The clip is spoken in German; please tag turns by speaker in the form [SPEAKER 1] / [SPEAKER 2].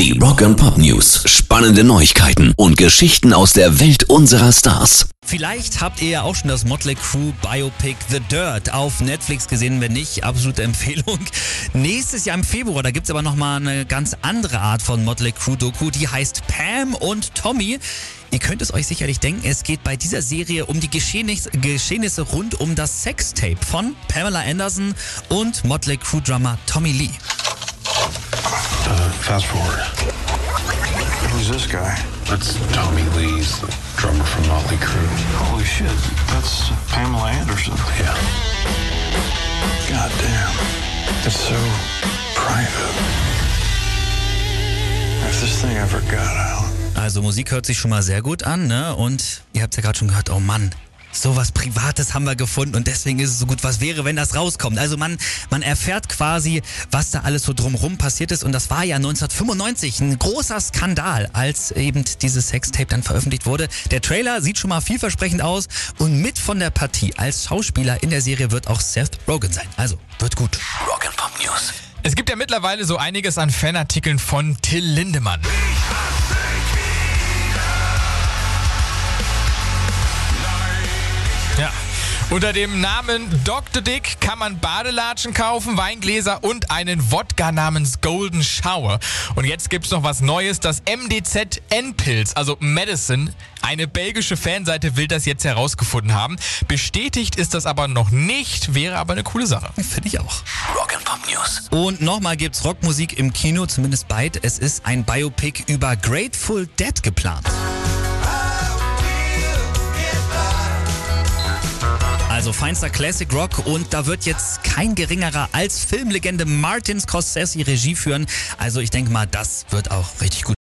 [SPEAKER 1] Die Rock and Pop News. Spannende Neuigkeiten und Geschichten aus der Welt unserer Stars.
[SPEAKER 2] Vielleicht habt ihr ja auch schon das Motley Crue Biopic The Dirt auf Netflix gesehen. Wenn nicht, absolute Empfehlung. Nächstes Jahr im Februar, da gibt's aber nochmal eine ganz andere Art von Motley Crue Doku. Die heißt Pam und Tommy. Ihr könnt es euch sicherlich denken, es geht bei dieser Serie um die Geschehnisse, Geschehnisse rund um das Sextape von Pamela Anderson und Motley Crue Drummer Tommy Lee.
[SPEAKER 3] Uh, fast forward.
[SPEAKER 4] Who's this guy?
[SPEAKER 3] That's Tommy Lee's the drummer from Motley Crue.
[SPEAKER 4] Holy shit, that's Pamela Anderson.
[SPEAKER 3] Yeah.
[SPEAKER 4] God damn. It's so private. If this thing ever got out.
[SPEAKER 2] Also Musik hört sich schon mal sehr gut an, ne? Und ihr habt ja gerade schon gehört, oh Mann, sowas Privates haben wir gefunden und deswegen ist es so gut. Was wäre, wenn das rauskommt? Also man, man erfährt quasi, was da alles so drumrum passiert ist und das war ja 1995 ein großer Skandal, als eben dieses Sextape dann veröffentlicht wurde. Der Trailer sieht schon mal vielversprechend aus und mit von der Partie als Schauspieler in der Serie wird auch Seth Rogen sein. Also wird gut.
[SPEAKER 1] Rock News.
[SPEAKER 5] Es gibt ja mittlerweile so einiges an Fanartikeln von Till Lindemann. Unter dem Namen Dr. Dick kann man Badelatschen kaufen, Weingläser und einen Wodka namens Golden Shower. Und jetzt gibt's noch was Neues, das MDZ N-Pilz, also Medicine. Eine belgische Fanseite will das jetzt herausgefunden haben. Bestätigt ist das aber noch nicht, wäre aber eine coole Sache.
[SPEAKER 2] Finde ich auch.
[SPEAKER 1] Rock and Pop News.
[SPEAKER 2] Und nochmal gibt's Rockmusik im Kino, zumindest bald. Es ist ein Biopic über Grateful Dead geplant. Also feinster Classic Rock und da wird jetzt kein geringerer als Filmlegende Martin Scorsese Regie führen. Also ich denke mal, das wird auch richtig gut.